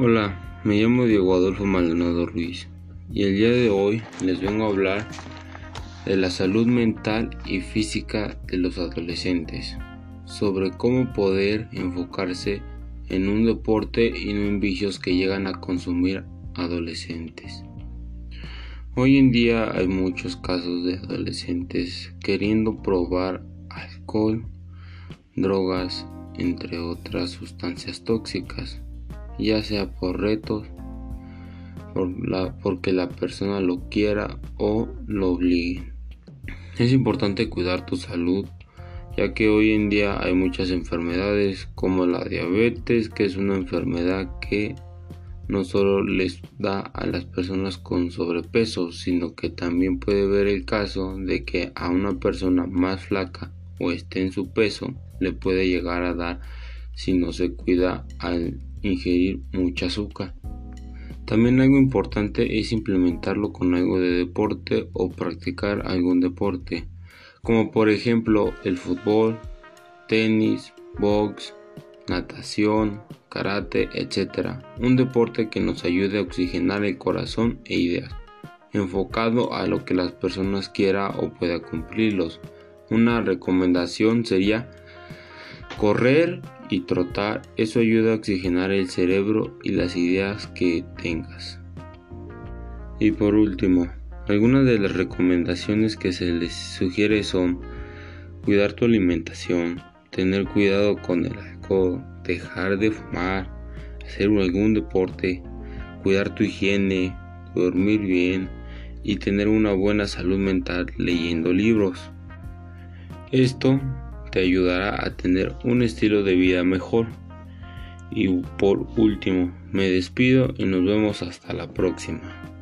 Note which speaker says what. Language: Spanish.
Speaker 1: Hola, me llamo Diego Adolfo Maldonado Ruiz y el día de hoy les vengo a hablar de la salud mental y física de los adolescentes, sobre cómo poder enfocarse en un deporte y no en vicios que llegan a consumir adolescentes. Hoy en día hay muchos casos de adolescentes queriendo probar alcohol, drogas, entre otras sustancias tóxicas ya sea por retos, por la, porque la persona lo quiera o lo obligue. Es importante cuidar tu salud, ya que hoy en día hay muchas enfermedades como la diabetes, que es una enfermedad que no solo les da a las personas con sobrepeso, sino que también puede ver el caso de que a una persona más flaca o esté en su peso le puede llegar a dar si no se cuida al ingerir mucha azúcar. También algo importante es implementarlo con algo de deporte o practicar algún deporte, como por ejemplo el fútbol, tenis, box, natación, karate, etc. Un deporte que nos ayude a oxigenar el corazón e ideas, enfocado a lo que las personas quiera o pueda cumplirlos. Una recomendación sería correr y trotar, eso ayuda a oxigenar el cerebro y las ideas que tengas. Y por último, algunas de las recomendaciones que se les sugiere son cuidar tu alimentación, tener cuidado con el alcohol, dejar de fumar, hacer algún deporte, cuidar tu higiene, dormir bien y tener una buena salud mental leyendo libros. Esto te ayudará a tener un estilo de vida mejor. Y por último, me despido y nos vemos hasta la próxima.